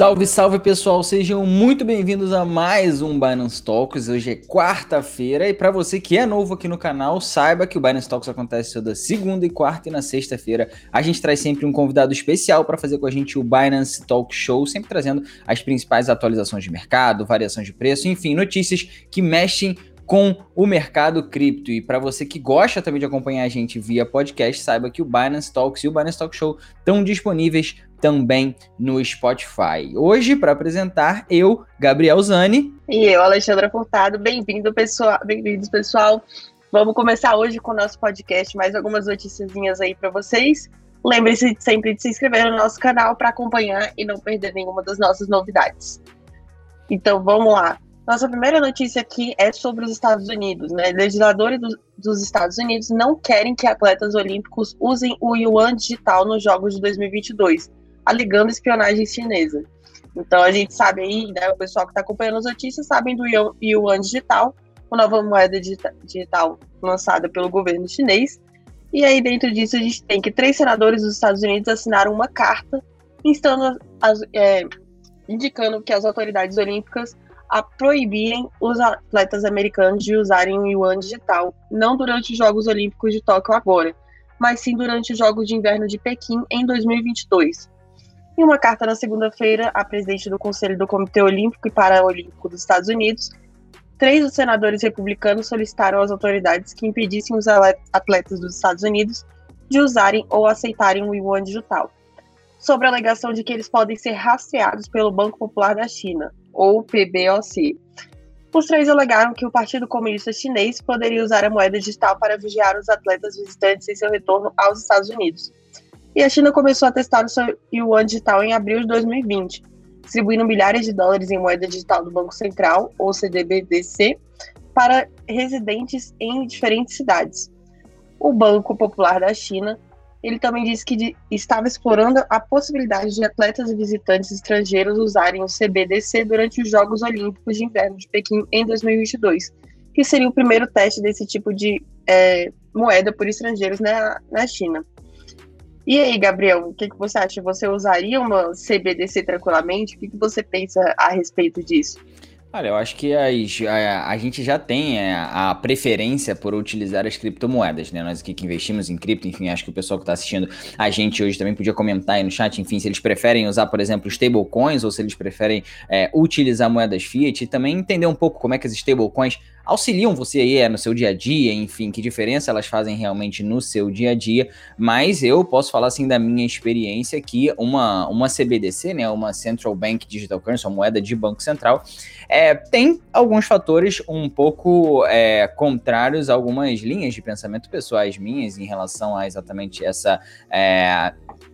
Salve, salve pessoal, sejam muito bem-vindos a mais um Binance Talks. Hoje é quarta-feira e para você que é novo aqui no canal, saiba que o Binance Talks acontece toda segunda e quarta e na sexta-feira a gente traz sempre um convidado especial para fazer com a gente o Binance Talk Show, sempre trazendo as principais atualizações de mercado, variações de preço, enfim, notícias que mexem com o mercado cripto. E para você que gosta também de acompanhar a gente via podcast, saiba que o Binance Talks e o Binance Talk Show estão disponíveis também no Spotify. Hoje, para apresentar, eu, Gabriel Zani. E eu, Alexandra Furtado. Bem-vindo, pessoal. Bem-vindos, pessoal. Vamos começar hoje com o nosso podcast, mais algumas noticiazinhas aí para vocês. Lembre-se sempre de se inscrever no nosso canal para acompanhar e não perder nenhuma das nossas novidades. Então, vamos lá. Nossa primeira notícia aqui é sobre os Estados Unidos. Né? Legisladores do, dos Estados Unidos não querem que atletas olímpicos usem o yuan digital nos Jogos de 2022, alegando espionagem chinesa. Então a gente sabe aí, né, o pessoal que está acompanhando as notícias sabem do yuan digital, uma nova moeda digital lançada pelo governo chinês. E aí dentro disso a gente tem que três senadores dos Estados Unidos assinaram uma carta instando as, é, indicando que as autoridades olímpicas a proibirem os atletas americanos de usarem o yuan digital, não durante os Jogos Olímpicos de Tóquio agora, mas sim durante os Jogos de Inverno de Pequim em 2022. Em uma carta na segunda-feira, a presidente do Conselho do Comitê Olímpico e Paraolímpico dos Estados Unidos, três dos senadores republicanos solicitaram às autoridades que impedissem os atletas dos Estados Unidos de usarem ou aceitarem o yuan digital, sobre a alegação de que eles podem ser rastreados pelo Banco Popular da China, ou PBOC. Os três alegaram que o Partido Comunista Chinês poderia usar a moeda digital para vigiar os atletas visitantes em seu retorno aos Estados Unidos. E a China começou a testar o seu yuan digital em abril de 2020, distribuindo milhares de dólares em moeda digital do Banco Central, ou CDBDC, para residentes em diferentes cidades. O Banco Popular da China ele também disse que estava explorando a possibilidade de atletas e visitantes estrangeiros usarem o CBDC durante os Jogos Olímpicos de Inverno de Pequim em 2022, que seria o primeiro teste desse tipo de é, moeda por estrangeiros na, na China. E aí, Gabriel, o que, que você acha? Você usaria uma CBDC tranquilamente? O que, que você pensa a respeito disso? Olha, eu acho que as, a, a, gente já tem a, é, a, preferência por utilizar as criptomoedas, né? Nós aqui que investimos em cripto, enfim, acho que o pessoal que está assistindo a gente hoje também podia comentar aí no chat, enfim, se eles preferem usar, por exemplo, stablecoins ou se eles preferem é, utilizar moedas fiat e também entender um pouco como é que as stablecoins auxiliam você aí é, no seu dia a dia, enfim, que diferença elas fazem realmente no seu dia a dia, mas eu posso falar assim da minha experiência que uma, uma CBDC, né, uma Central Bank Digital Currency, uma moeda de banco central, é, tem alguns fatores um pouco é, contrários a algumas linhas de pensamento pessoais minhas em relação a exatamente essa é,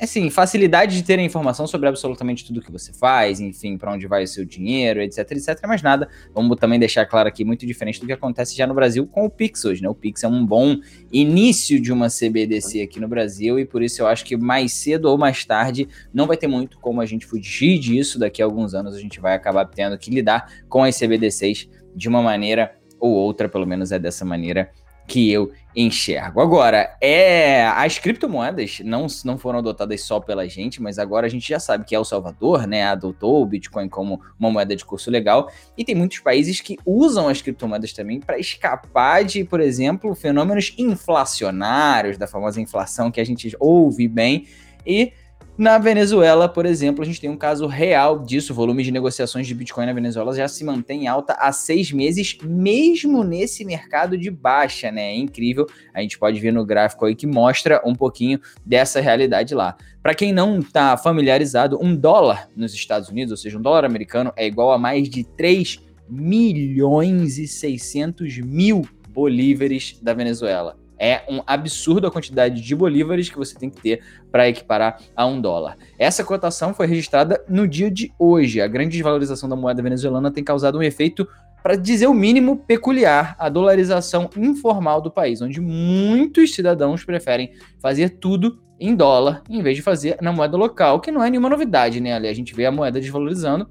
assim, facilidade de ter a informação sobre absolutamente tudo que você faz, enfim, para onde vai o seu dinheiro, etc, etc, mas nada. Vamos também deixar claro aqui, muito diferente do que acontece já no Brasil com o Pix hoje, né? O Pix é um bom início de uma CBDC aqui no Brasil e por isso eu acho que mais cedo ou mais tarde não vai ter muito como a gente fugir disso. Daqui a alguns anos a gente vai acabar tendo que lidar com as CBDCs de uma maneira ou outra, pelo menos é dessa maneira que eu enxergo. Agora, é as criptomoedas não, não foram adotadas só pela gente, mas agora a gente já sabe que El Salvador, né, adotou o Bitcoin como uma moeda de curso legal, e tem muitos países que usam as criptomoedas também para escapar de, por exemplo, fenômenos inflacionários, da famosa inflação que a gente ouve bem, e na Venezuela, por exemplo, a gente tem um caso real disso. O volume de negociações de Bitcoin na Venezuela já se mantém alta há seis meses, mesmo nesse mercado de baixa, né? É incrível. A gente pode ver no gráfico aí que mostra um pouquinho dessa realidade lá. Para quem não está familiarizado, um dólar nos Estados Unidos, ou seja, um dólar americano, é igual a mais de 3 milhões e 600 mil bolívares da Venezuela. É um absurdo a quantidade de bolívares que você tem que ter para equiparar a um dólar. Essa cotação foi registrada no dia de hoje. A grande desvalorização da moeda venezuelana tem causado um efeito, para dizer o mínimo, peculiar, a dolarização informal do país, onde muitos cidadãos preferem fazer tudo em dólar em vez de fazer na moeda local, que não é nenhuma novidade, né? Ali a gente vê a moeda desvalorizando,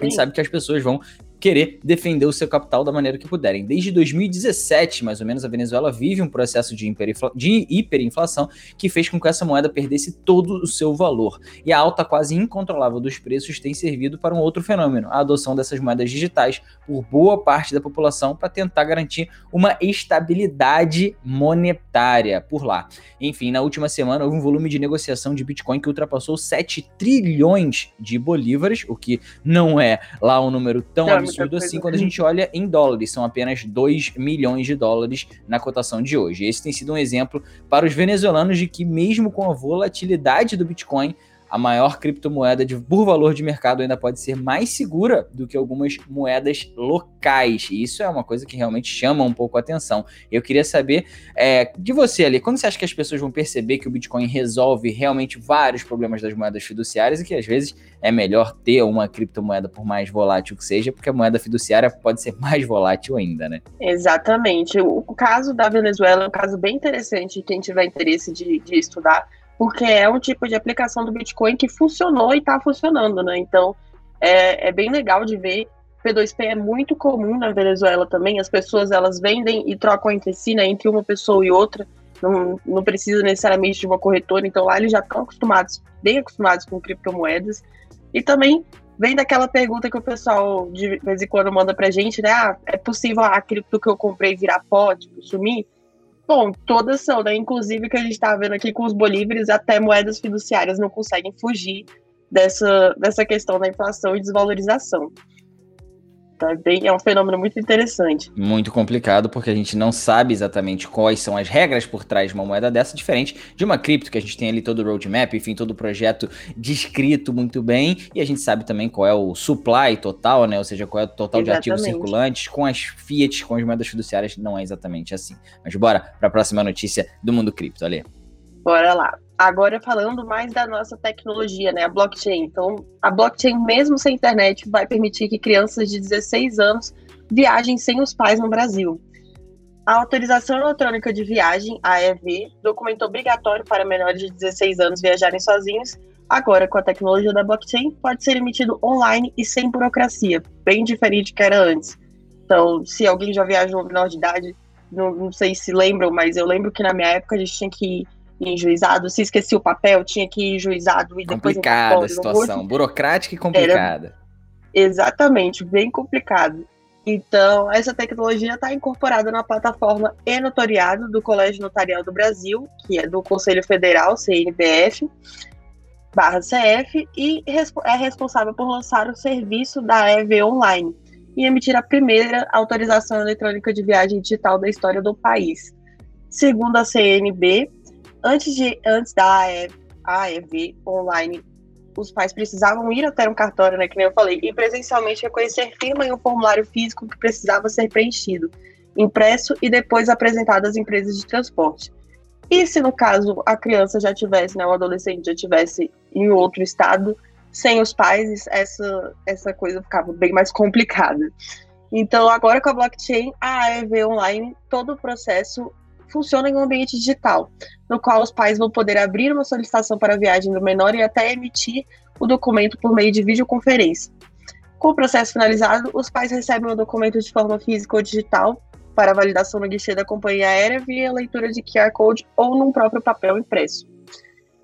a gente sabe que as pessoas vão querer defender o seu capital da maneira que puderem. Desde 2017, mais ou menos, a Venezuela vive um processo de, de hiperinflação que fez com que essa moeda perdesse todo o seu valor. E a alta quase incontrolável dos preços tem servido para um outro fenômeno, a adoção dessas moedas digitais por boa parte da população para tentar garantir uma estabilidade monetária por lá. Enfim, na última semana houve um volume de negociação de Bitcoin que ultrapassou 7 trilhões de bolívares, o que não é lá um número tão não, é absurdo assim quando a gente olha em dólares, são apenas 2 milhões de dólares na cotação de hoje. Esse tem sido um exemplo para os venezuelanos de que mesmo com a volatilidade do Bitcoin, a maior criptomoeda de, por valor de mercado ainda pode ser mais segura do que algumas moedas locais. E isso é uma coisa que realmente chama um pouco a atenção. Eu queria saber é, de você ali, quando você acha que as pessoas vão perceber que o Bitcoin resolve realmente vários problemas das moedas fiduciárias e que às vezes é melhor ter uma criptomoeda por mais volátil que seja, porque a moeda fiduciária pode ser mais volátil ainda, né? Exatamente. O caso da Venezuela é um caso bem interessante, quem tiver interesse de, de estudar porque é um tipo de aplicação do Bitcoin que funcionou e está funcionando, né? Então é, é, bem legal de ver. P2P é muito comum na Venezuela também. As pessoas elas vendem e trocam entre si, né? Entre uma pessoa e outra. Não, não precisa necessariamente de uma corretora. Então lá eles já estão acostumados, bem acostumados com criptomoedas. E também vem daquela pergunta que o pessoal de vez em quando manda pra gente, né? Ah, é possível a cripto que eu comprei virar pó, tipo, sumir? Bom, todas são, né? Inclusive que a gente está vendo aqui com os bolívares, até moedas fiduciárias não conseguem fugir dessa, dessa questão da inflação e desvalorização. Tá bem, é um fenômeno muito interessante. Muito complicado, porque a gente não sabe exatamente quais são as regras por trás de uma moeda dessa, diferente de uma cripto, que a gente tem ali todo o roadmap, enfim, todo o projeto descrito muito bem, e a gente sabe também qual é o supply total, né? Ou seja, qual é o total exatamente. de ativos circulantes, com as fiat, com as moedas fiduciárias, não é exatamente assim. Mas bora para a próxima notícia do mundo cripto, ali. Bora lá. Agora falando mais da nossa tecnologia, né, a blockchain. Então, a blockchain, mesmo sem internet, vai permitir que crianças de 16 anos viajem sem os pais no Brasil. A autorização eletrônica de viagem, a EV, documento obrigatório para menores de 16 anos viajarem sozinhos, agora com a tecnologia da blockchain, pode ser emitido online e sem burocracia, bem diferente do que era antes. Então, se alguém já viajou menor de idade, não, não sei se lembram, mas eu lembro que na minha época a gente tinha que ir em juizado, se esquecia o papel, tinha que ir em juizado e depois. Complicada a situação, burocrática e complicada. Era exatamente, bem complicado. Então, essa tecnologia está incorporada na plataforma e-notoriado do Colégio Notarial do Brasil, que é do Conselho Federal, CNBF, barra CF, e é responsável por lançar o serviço da EV Online e emitir a primeira autorização eletrônica de viagem digital da história do país. Segundo a CNB, antes, de, antes da AEV online, os pais precisavam ir até um cartório, né, que nem eu falei, e presencialmente reconhecer firma em um formulário físico que precisava ser preenchido, impresso e depois apresentado às empresas de transporte. E se no caso a criança já tivesse, né, o adolescente já tivesse em outro estado, sem os pais, essa, essa coisa ficava bem mais complicada. Então, agora com a blockchain, a AEV online, todo o processo funciona em um ambiente digital, no qual os pais vão poder abrir uma solicitação para a viagem do menor e até emitir o documento por meio de videoconferência. Com o processo finalizado, os pais recebem o documento de forma física ou digital para validação no guichê da companhia aérea via leitura de QR Code ou num próprio papel impresso.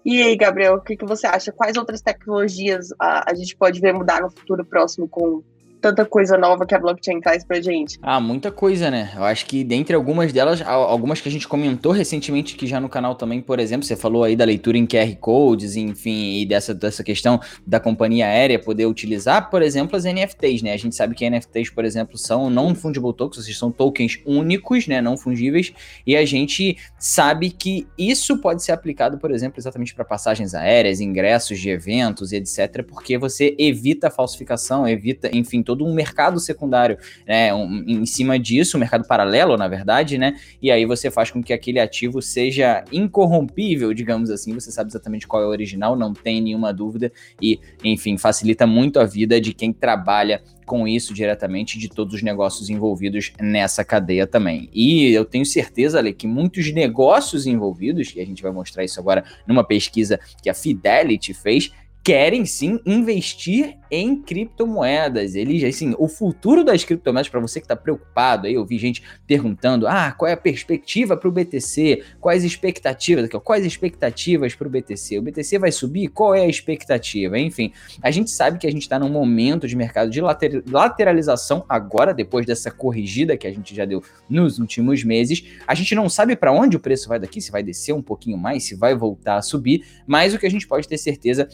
E aí, Gabriel, o que, que você acha? Quais outras tecnologias a, a gente pode ver mudar no futuro próximo com tanta coisa nova que a blockchain traz pra gente? Ah, muita coisa, né? Eu acho que dentre algumas delas, algumas que a gente comentou recentemente aqui já no canal também, por exemplo, você falou aí da leitura em QR Codes, enfim, e dessa, dessa questão da companhia aérea poder utilizar, por exemplo, as NFTs, né? A gente sabe que NFTs, por exemplo, são non-fungible tokens, ou seja, são tokens únicos, né? Não fungíveis, e a gente sabe que isso pode ser aplicado, por exemplo, exatamente para passagens aéreas, ingressos de eventos etc., porque você evita a falsificação, evita, enfim, todo um mercado secundário né, um, em cima disso, um mercado paralelo, na verdade, né? E aí você faz com que aquele ativo seja incorrompível, digamos assim. Você sabe exatamente qual é o original, não tem nenhuma dúvida. E, enfim, facilita muito a vida de quem trabalha com isso diretamente de todos os negócios envolvidos nessa cadeia também. E eu tenho certeza, Ale, que muitos negócios envolvidos, e a gente vai mostrar isso agora numa pesquisa que a Fidelity fez, querem sim investir em criptomoedas. Eles, assim, o futuro das criptomoedas, para você que está preocupado, aí eu vi gente perguntando: ah, qual é a perspectiva para o BTC? Quais expectativas? Quais expectativas para o BTC? O BTC vai subir? Qual é a expectativa? Enfim, a gente sabe que a gente está num momento de mercado de later lateralização agora, depois dessa corrigida que a gente já deu nos últimos meses. A gente não sabe para onde o preço vai daqui, se vai descer um pouquinho mais, se vai voltar a subir, mas o que a gente pode ter certeza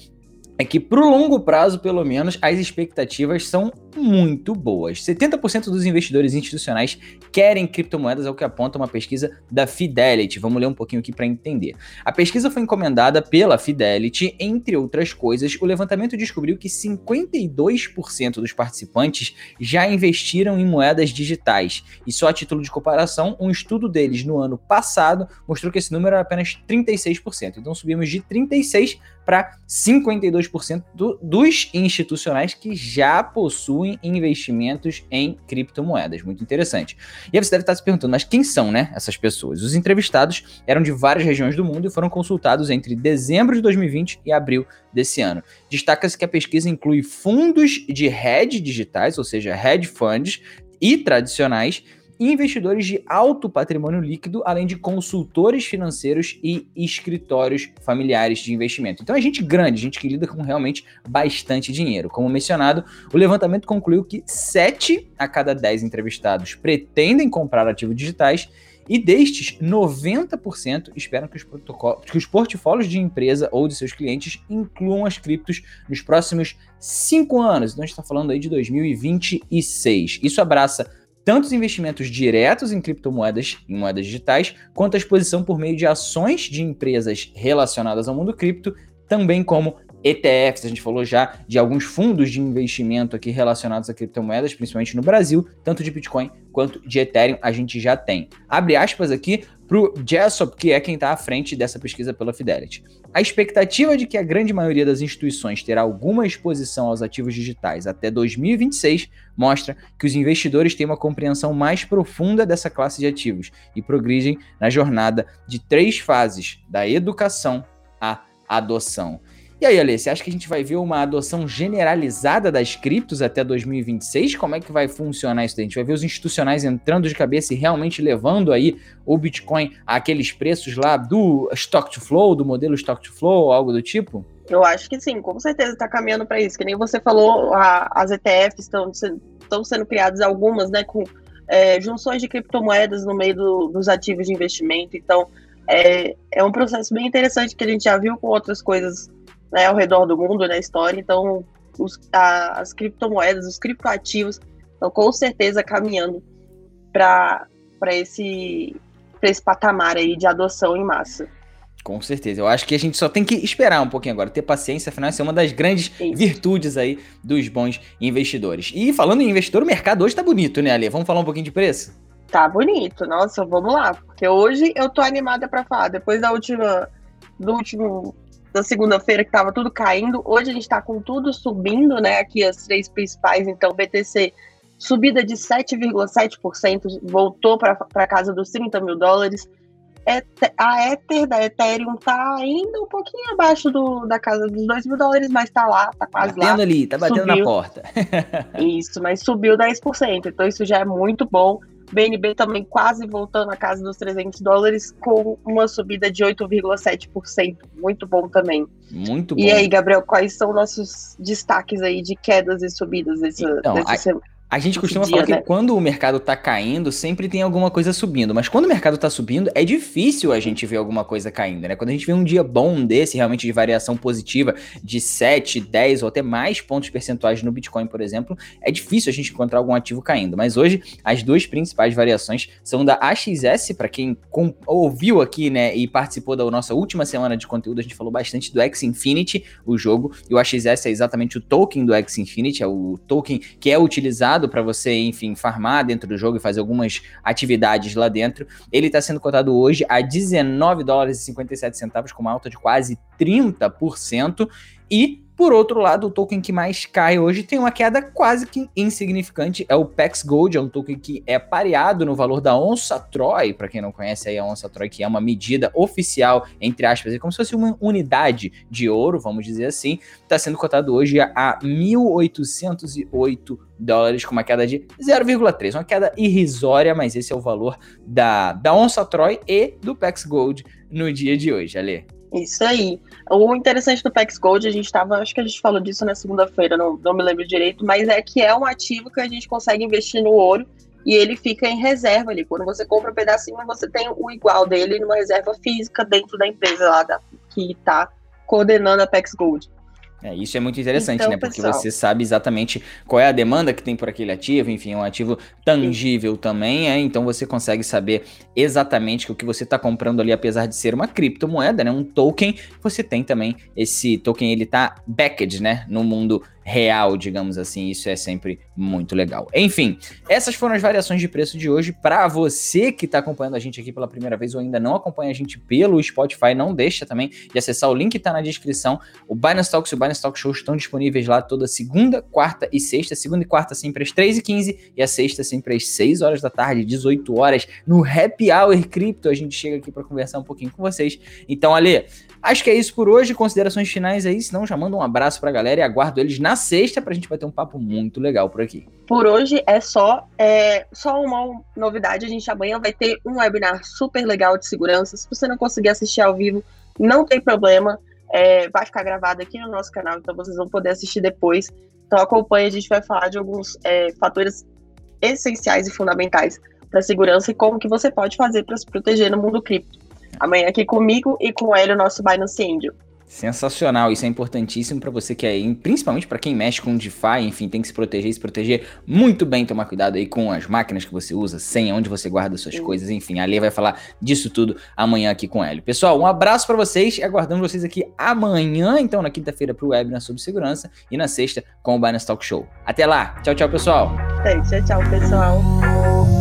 é que para o longo prazo, pelo menos, as expectativas são muito boas. 70% dos investidores institucionais querem criptomoedas, é o que aponta uma pesquisa da Fidelity. Vamos ler um pouquinho aqui para entender. A pesquisa foi encomendada pela Fidelity, entre outras coisas, o levantamento descobriu que 52% dos participantes já investiram em moedas digitais. E só a título de comparação, um estudo deles no ano passado mostrou que esse número era apenas 36%. Então subimos de 36 para 52% do, dos institucionais que já possuem investimentos em criptomoedas. Muito interessante. E aí você deve estar se perguntando, mas quem são, né, essas pessoas? Os entrevistados eram de várias regiões do mundo e foram consultados entre dezembro de 2020 e abril desse ano. Destaca-se que a pesquisa inclui fundos de hedge digitais, ou seja, hedge funds, e tradicionais, investidores de alto patrimônio líquido, além de consultores financeiros e escritórios familiares de investimento. Então é gente grande, gente que lida com realmente bastante dinheiro. Como mencionado, o levantamento concluiu que 7 a cada 10 entrevistados pretendem comprar ativos digitais e destes, 90% esperam que os, que os portfólios de empresa ou de seus clientes incluam as criptos nos próximos 5 anos. Então a gente está falando aí de 2026. Isso abraça tanto os investimentos diretos em criptomoedas, em moedas digitais, quanto a exposição por meio de ações de empresas relacionadas ao mundo cripto, também como ETFs, a gente falou já de alguns fundos de investimento aqui relacionados a criptomoedas, principalmente no Brasil, tanto de Bitcoin quanto de Ethereum, a gente já tem. Abre aspas aqui para o Jessop, que é quem está à frente dessa pesquisa pela Fidelity. A expectativa de que a grande maioria das instituições terá alguma exposição aos ativos digitais até 2026 mostra que os investidores têm uma compreensão mais profunda dessa classe de ativos e progridem na jornada de três fases, da educação à adoção. E aí, Ale, você acha que a gente vai ver uma adoção generalizada das criptos até 2026? Como é que vai funcionar isso daí? A gente vai ver os institucionais entrando de cabeça e realmente levando aí o Bitcoin àqueles preços lá do stock to flow, do modelo stock to flow, algo do tipo? Eu acho que sim, com certeza está caminhando para isso. Que nem você falou, a, as ETFs estão estão sendo criadas algumas, né, com é, junções de criptomoedas no meio do, dos ativos de investimento. Então, é, é um processo bem interessante que a gente já viu com outras coisas né, ao redor do mundo na história. Então, os, a, as criptomoedas, os criptoativos estão com certeza caminhando para esse, esse patamar aí de adoção em massa. Com certeza. Eu acho que a gente só tem que esperar um pouquinho agora, ter paciência, afinal, isso é uma das grandes Isso. virtudes aí dos bons investidores. E falando em investidor, o mercado hoje tá bonito, né, Ale? Vamos falar um pouquinho de preço? Tá bonito, nossa, vamos lá. Porque hoje eu tô animada para falar. Depois da última. Do último. Da segunda-feira que tava tudo caindo. Hoje a gente tá com tudo subindo, né? Aqui as três principais. Então, BTC subida de 7,7%, voltou para casa dos 30 mil dólares a Ether da Ethereum tá ainda um pouquinho abaixo do, da casa dos 2 mil dólares, mas tá lá, tá quase batendo lá. Batendo ali, tá batendo subiu. na porta. isso, mas subiu 10%, então isso já é muito bom. BNB também quase voltando à casa dos 300 dólares, com uma subida de 8,7%. Muito bom também. Muito bom. E aí, Gabriel, quais são nossos destaques aí de quedas e subidas desse, então, dessa semana? A gente costuma dia, falar né? que quando o mercado tá caindo, sempre tem alguma coisa subindo. Mas quando o mercado tá subindo, é difícil a gente ver alguma coisa caindo, né? Quando a gente vê um dia bom desse, realmente de variação positiva, de 7, 10 ou até mais pontos percentuais no Bitcoin, por exemplo, é difícil a gente encontrar algum ativo caindo. Mas hoje, as duas principais variações são da AXS, para quem ouviu aqui, né, e participou da nossa última semana de conteúdo, a gente falou bastante do X Infinity, o jogo, e o AXS é exatamente o token do X Infinity, é o token que é utilizado para você, enfim, farmar dentro do jogo e fazer algumas atividades lá dentro. Ele está sendo cotado hoje a 19 dólares e 57 centavos, com uma alta de quase 30%. E Por outro lado, o token que mais cai hoje tem uma queda quase que insignificante, é o PEX Gold, é um token que é pareado no valor da onça Troy, para quem não conhece aí a onça Troy, que é uma medida oficial, entre aspas, é como se fosse uma unidade de ouro, vamos dizer assim, está sendo cotado hoje a 1.808 dólares, com uma queda de 0,3, uma queda irrisória, mas esse é o valor da, da onça Troy e do PEX Gold no dia de hoje, Ale. Isso aí. O interessante do PEX Gold, a gente estava, acho que a gente falou disso na segunda-feira, não, não me lembro direito, mas é que é um ativo que a gente consegue investir no ouro e ele fica em reserva ali. Quando você compra um pedacinho, você tem o igual dele numa reserva física dentro da empresa lá da, que está coordenando a PEX Gold. É, isso é muito interessante, então, né? Porque pessoal, você sabe exatamente qual é a demanda que tem por aquele ativo, enfim, é um ativo tangível sim. também, é, então você consegue saber exatamente que o que você está comprando ali, apesar de ser uma criptomoeda, né? Um token, você tem também esse token, ele tá backed, né? No mundo real, digamos assim. Isso é sempre muito legal. Enfim, essas foram as variações de preço de hoje. Para você que está acompanhando a gente aqui pela primeira vez ou ainda não acompanha a gente pelo Spotify, não deixa também de acessar o link que está na descrição. O Binance Talks e o Binance Talk Show estão disponíveis lá toda segunda, quarta e sexta. Segunda e quarta sempre às 3h15 e a sexta sempre às 6 horas da tarde, 18 horas, no Happy Hour Crypto. A gente chega aqui para conversar um pouquinho com vocês. Então, Ale, Acho que é isso por hoje. Considerações finais aí, senão já mando um abraço pra galera e aguardo eles na sexta pra gente bater um papo muito legal por aqui. Por hoje é só, é, só uma novidade. A gente amanhã vai ter um webinar super legal de segurança. Se você não conseguir assistir ao vivo, não tem problema. É, vai ficar gravado aqui no nosso canal, então vocês vão poder assistir depois. Então acompanhe, a gente vai falar de alguns é, fatores essenciais e fundamentais para segurança e como que você pode fazer para se proteger no mundo cripto. Amanhã aqui comigo e com o nosso Binance Angel. Sensacional, isso é importantíssimo para você que é, principalmente para quem mexe com DeFi, enfim, tem que se proteger, se proteger muito bem, tomar cuidado aí com as máquinas que você usa, sem onde você guarda suas Sim. coisas, enfim, a Lê vai falar disso tudo amanhã aqui com ele. Pessoal, um abraço para vocês e aguardando vocês aqui amanhã, então na quinta-feira pro webinar sobre segurança e na sexta com o Binance Talk Show. Até lá, tchau, tchau, pessoal. É, tchau, tchau, pessoal.